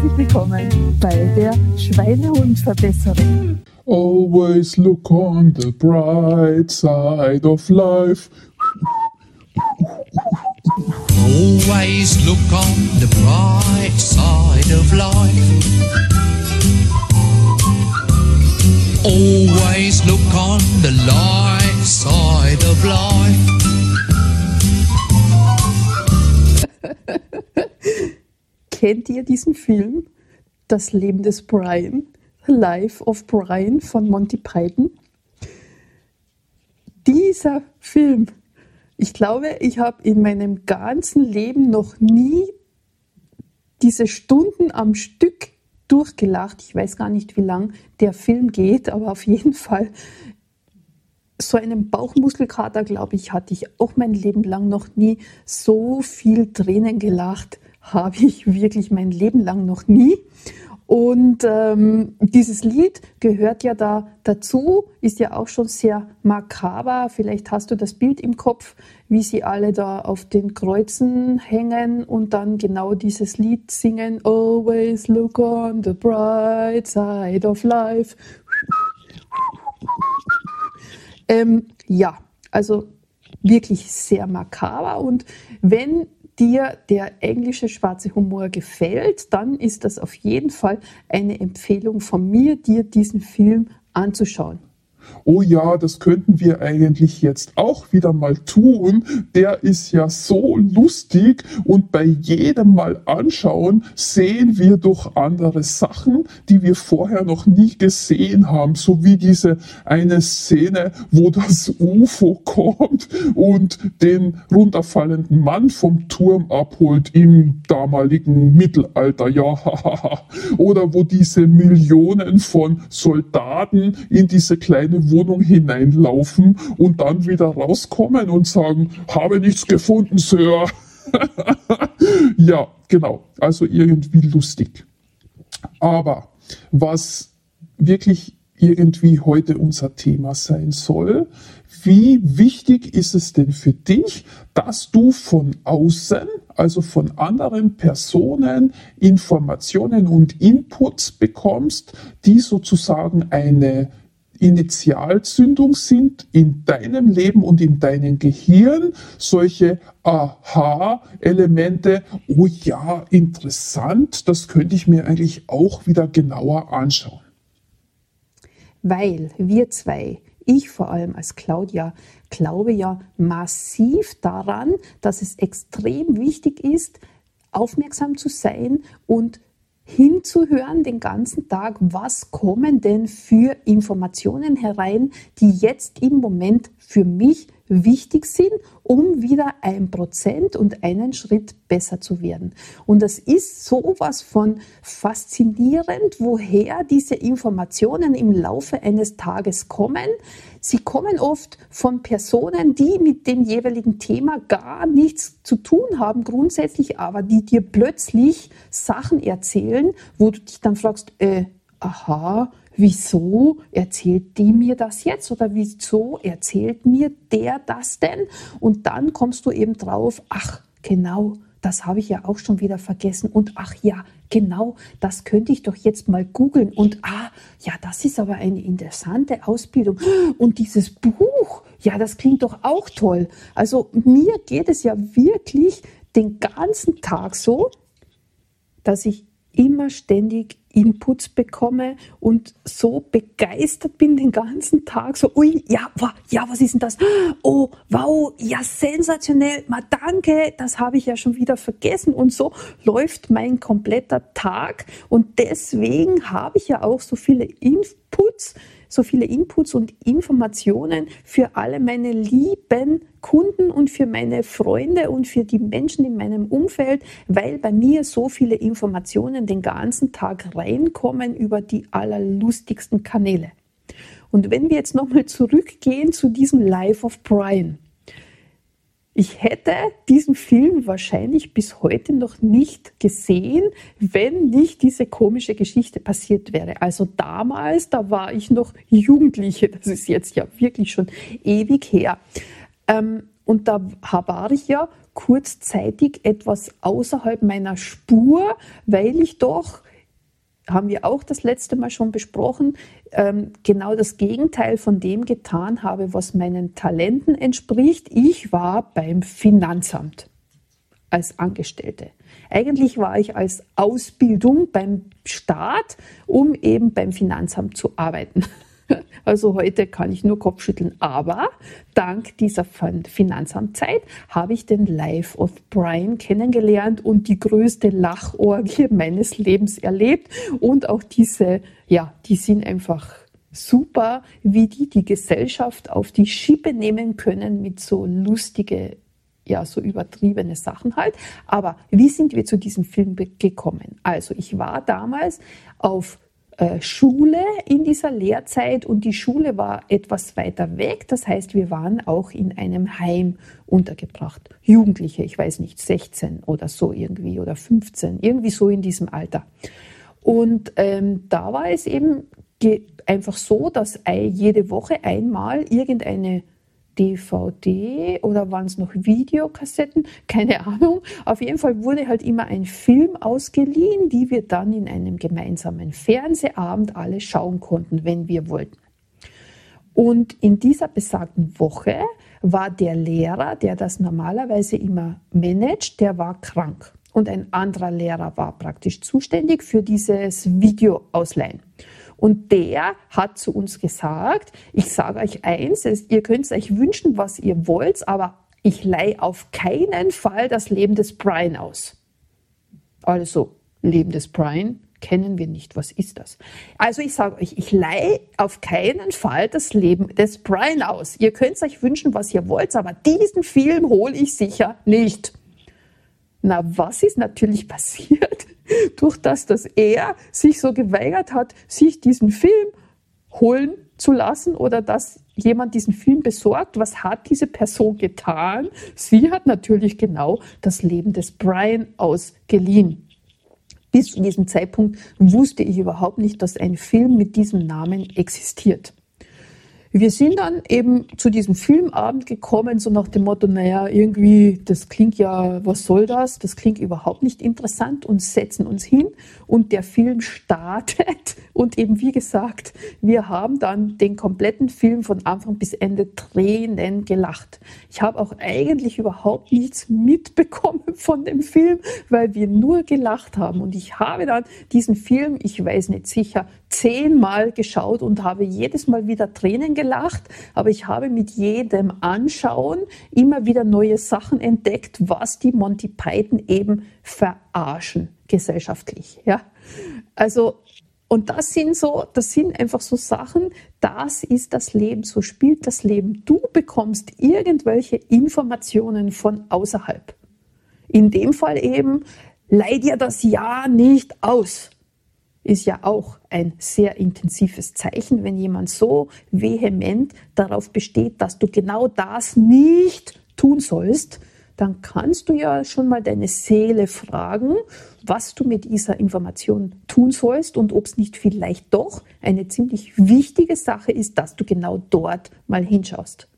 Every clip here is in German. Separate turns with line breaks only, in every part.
Herzlich willkommen bei der Schweinehundverbesserung.
Always look on the bright side of life.
Always look on the bright side of life. Always look on the light side of life.
Kennt ihr diesen Film? Das Leben des Brian? Life of Brian von Monty Python? Dieser Film, ich glaube, ich habe in meinem ganzen Leben noch nie diese Stunden am Stück durchgelacht. Ich weiß gar nicht, wie lang der Film geht, aber auf jeden Fall so einen Bauchmuskelkater, glaube ich, hatte ich auch mein Leben lang noch nie. So viel Tränen gelacht habe ich wirklich mein Leben lang noch nie. Und ähm, dieses Lied gehört ja da dazu, ist ja auch schon sehr makaber. Vielleicht hast du das Bild im Kopf, wie sie alle da auf den Kreuzen hängen und dann genau dieses Lied singen. Always look on the bright side of life. Ähm, ja, also wirklich sehr makaber. Und wenn dir der englische schwarze Humor gefällt, dann ist das auf jeden Fall eine Empfehlung von mir, dir diesen Film anzuschauen
oh ja, das könnten wir eigentlich jetzt auch wieder mal tun. Der ist ja so lustig und bei jedem Mal anschauen sehen wir doch andere Sachen, die wir vorher noch nie gesehen haben. So wie diese eine Szene, wo das UFO kommt und den runterfallenden Mann vom Turm abholt im damaligen Mittelalter. Ja, oder wo diese Millionen von Soldaten in diese kleine Wohnung hineinlaufen und dann wieder rauskommen und sagen, habe nichts gefunden, Sir. ja, genau. Also irgendwie lustig. Aber was wirklich irgendwie heute unser Thema sein soll, wie wichtig ist es denn für dich, dass du von außen, also von anderen Personen, Informationen und Inputs bekommst, die sozusagen eine Initialzündung sind in deinem Leben und in deinem Gehirn solche Aha-Elemente, oh ja, interessant, das könnte ich mir eigentlich auch wieder genauer anschauen.
Weil wir zwei, ich vor allem als Claudia, glaube ja massiv daran, dass es extrem wichtig ist, aufmerksam zu sein und hinzuhören den ganzen Tag, was kommen denn für Informationen herein, die jetzt im Moment für mich wichtig sind, um wieder ein Prozent und einen Schritt besser zu werden. Und das ist sowas von faszinierend, woher diese Informationen im Laufe eines Tages kommen. Sie kommen oft von Personen, die mit dem jeweiligen Thema gar nichts zu tun haben grundsätzlich, aber die dir plötzlich Sachen erzählen, wo du dich dann fragst, äh, aha, wieso erzählt die mir das jetzt oder wieso erzählt mir der das denn? Und dann kommst du eben drauf, ach genau, das habe ich ja auch schon wieder vergessen. Und ach ja, genau, das könnte ich doch jetzt mal googeln. Und ah, ja, das ist aber eine interessante Ausbildung. Und dieses Buch, ja, das klingt doch auch toll. Also mir geht es ja wirklich den ganzen Tag so, dass ich immer ständig Inputs bekomme und so begeistert bin den ganzen Tag, so, ui, ja, wow, ja, was ist denn das? Oh, wow, ja, sensationell, ma danke, das habe ich ja schon wieder vergessen und so läuft mein kompletter Tag und deswegen habe ich ja auch so viele Inputs, so viele Inputs und Informationen für alle meine lieben Kunden und für meine Freunde und für die Menschen in meinem Umfeld, weil bei mir so viele Informationen den ganzen Tag reinkommen über die allerlustigsten Kanäle. Und wenn wir jetzt nochmal zurückgehen zu diesem Life of Brian. Ich hätte diesen Film wahrscheinlich bis heute noch nicht gesehen, wenn nicht diese komische Geschichte passiert wäre. Also damals, da war ich noch Jugendliche, das ist jetzt ja wirklich schon ewig her. Ähm, und da war ich ja kurzzeitig etwas außerhalb meiner Spur, weil ich doch haben wir auch das letzte Mal schon besprochen, ähm, genau das Gegenteil von dem getan habe, was meinen Talenten entspricht. Ich war beim Finanzamt als Angestellte. Eigentlich war ich als Ausbildung beim Staat, um eben beim Finanzamt zu arbeiten. Also heute kann ich nur Kopfschütteln. Aber dank dieser Finanzamtzeit habe ich den Life of Brian kennengelernt und die größte Lachorgie meines Lebens erlebt. Und auch diese, ja, die sind einfach super, wie die die Gesellschaft auf die Schippe nehmen können mit so lustige ja, so übertriebene Sachen halt. Aber wie sind wir zu diesem Film gekommen? Also ich war damals auf Schule in dieser Lehrzeit und die Schule war etwas weiter weg. Das heißt, wir waren auch in einem Heim untergebracht. Jugendliche, ich weiß nicht, 16 oder so irgendwie oder 15, irgendwie so in diesem Alter. Und ähm, da war es eben einfach so, dass jede Woche einmal irgendeine DVD oder waren es noch Videokassetten? Keine Ahnung. Auf jeden Fall wurde halt immer ein Film ausgeliehen, die wir dann in einem gemeinsamen Fernsehabend alle schauen konnten, wenn wir wollten. Und in dieser besagten Woche war der Lehrer, der das normalerweise immer managt, der war krank. Und ein anderer Lehrer war praktisch zuständig für dieses Videoausleihen. Und der hat zu uns gesagt, ich sage euch eins, ihr könnt euch wünschen, was ihr wollt, aber ich leihe auf keinen Fall das Leben des Brian aus. Also, Leben des Brian kennen wir nicht. Was ist das? Also ich sage euch, ich leihe auf keinen Fall das Leben des Brian aus. Ihr könnt euch wünschen, was ihr wollt, aber diesen Film hole ich sicher nicht. Na, was ist natürlich passiert? Durch das, dass er sich so geweigert hat, sich diesen Film holen zu lassen oder dass jemand diesen Film besorgt. Was hat diese Person getan? Sie hat natürlich genau das Leben des Brian ausgeliehen. Bis zu diesem Zeitpunkt wusste ich überhaupt nicht, dass ein Film mit diesem Namen existiert. Wir sind dann eben zu diesem Filmabend gekommen, so nach dem Motto, naja, irgendwie, das klingt ja, was soll das? Das klingt überhaupt nicht interessant und setzen uns hin und der Film startet und eben wie gesagt, wir haben dann den kompletten Film von Anfang bis Ende Tränen gelacht. Ich habe auch eigentlich überhaupt nichts mitbekommen von dem Film, weil wir nur gelacht haben und ich habe dann diesen Film, ich weiß nicht sicher, zehnmal geschaut und habe jedes Mal wieder Tränen gelacht, aber ich habe mit jedem Anschauen immer wieder neue Sachen entdeckt, was die Monty Python eben verarschen gesellschaftlich. Ja, also und das sind so, das sind einfach so Sachen, das ist das Leben, so spielt das Leben. Du bekommst irgendwelche Informationen von außerhalb. In dem Fall eben, leih dir das Ja nicht aus ist ja auch ein sehr intensives Zeichen, wenn jemand so vehement darauf besteht, dass du genau das nicht tun sollst, dann kannst du ja schon mal deine Seele fragen, was du mit dieser Information tun sollst und ob es nicht vielleicht doch eine ziemlich wichtige Sache ist, dass du genau dort mal hinschaust.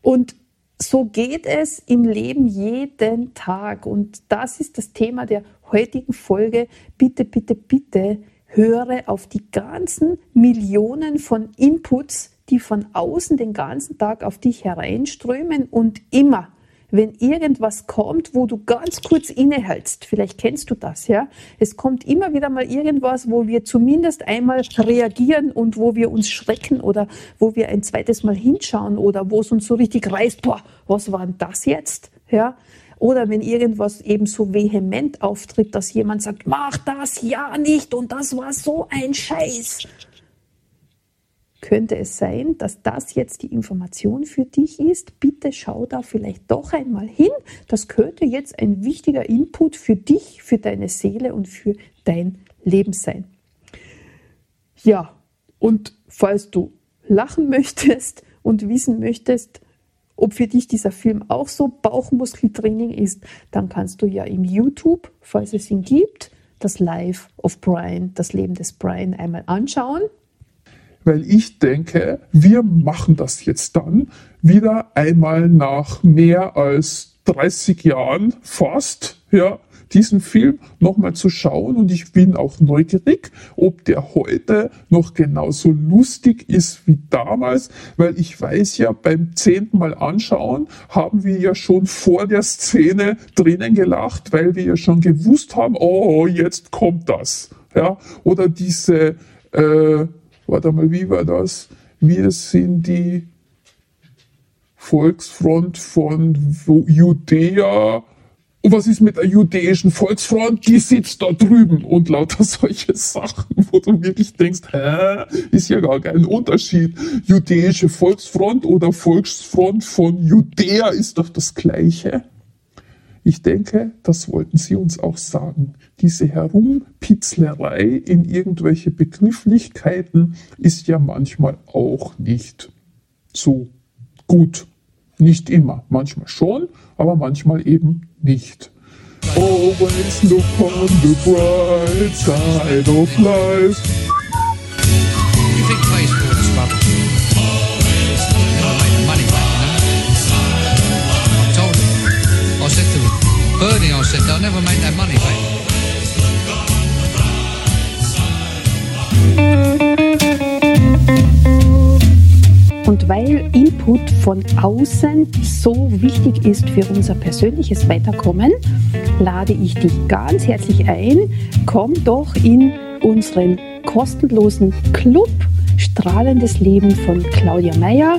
Und so geht es im Leben jeden Tag. Und das ist das Thema der heutigen Folge. Bitte, bitte, bitte höre auf die ganzen Millionen von Inputs, die von außen den ganzen Tag auf dich hereinströmen und immer wenn irgendwas kommt, wo du ganz kurz innehältst, vielleicht kennst du das, ja. Es kommt immer wieder mal irgendwas, wo wir zumindest einmal reagieren und wo wir uns schrecken oder wo wir ein zweites Mal hinschauen oder wo es uns so richtig reißt, boah, was war denn das jetzt? Ja. Oder wenn irgendwas eben so vehement auftritt, dass jemand sagt, mach das ja nicht und das war so ein Scheiß. Könnte es sein, dass das jetzt die Information für dich ist? Bitte schau da vielleicht doch einmal hin. Das könnte jetzt ein wichtiger Input für dich, für deine Seele und für dein Leben sein. Ja, und falls du lachen möchtest und wissen möchtest, ob für dich dieser Film auch so Bauchmuskeltraining ist, dann kannst du ja im YouTube, falls es ihn gibt, das Live of Brian, das Leben des Brian einmal anschauen.
Weil ich denke, wir machen das jetzt dann wieder einmal nach mehr als 30 Jahren fast, ja, diesen Film nochmal zu schauen und ich bin auch neugierig, ob der heute noch genauso lustig ist wie damals, weil ich weiß ja, beim zehnten Mal anschauen haben wir ja schon vor der Szene drinnen gelacht, weil wir ja schon gewusst haben, oh, jetzt kommt das. Ja, oder diese, äh, warte mal, wie war das? Wir sind die Volksfront von Judäa. Und was ist mit der jüdischen Volksfront? Die sitzt da drüben und lauter solche Sachen, wo du wirklich denkst, hä, ist ja gar kein Unterschied. Jüdische Volksfront oder Volksfront von Judäa ist doch das Gleiche. Ich denke, das wollten Sie uns auch sagen. Diese Herumpitzlerei in irgendwelche Begrifflichkeiten ist ja manchmal auch nicht so gut. Nicht immer, manchmal schon, aber manchmal eben nicht. Always look on the bright side of life.
You think baseball is? Bernie, I said, they'll never make that money back.
Und weil Input von außen so wichtig ist für unser persönliches Weiterkommen, lade ich dich ganz herzlich ein, komm doch in unseren kostenlosen Club Strahlendes Leben von Claudia Meyer.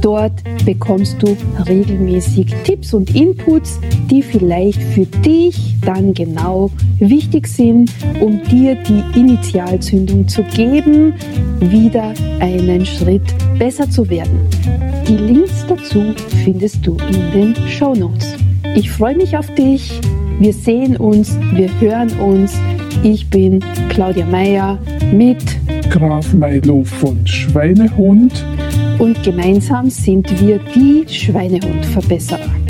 Dort bekommst du regelmäßig Tipps und Inputs, die vielleicht für dich dann genau wichtig sind, um dir die Initialzündung zu geben, wieder einen Schritt besser zu werden. Die Links dazu findest du in den Show Notes. Ich freue mich auf dich. Wir sehen uns, wir hören uns. Ich bin Claudia Meyer mit
Graf Milo von Schweinehund.
Und gemeinsam sind wir die Schweinehundverbesserer.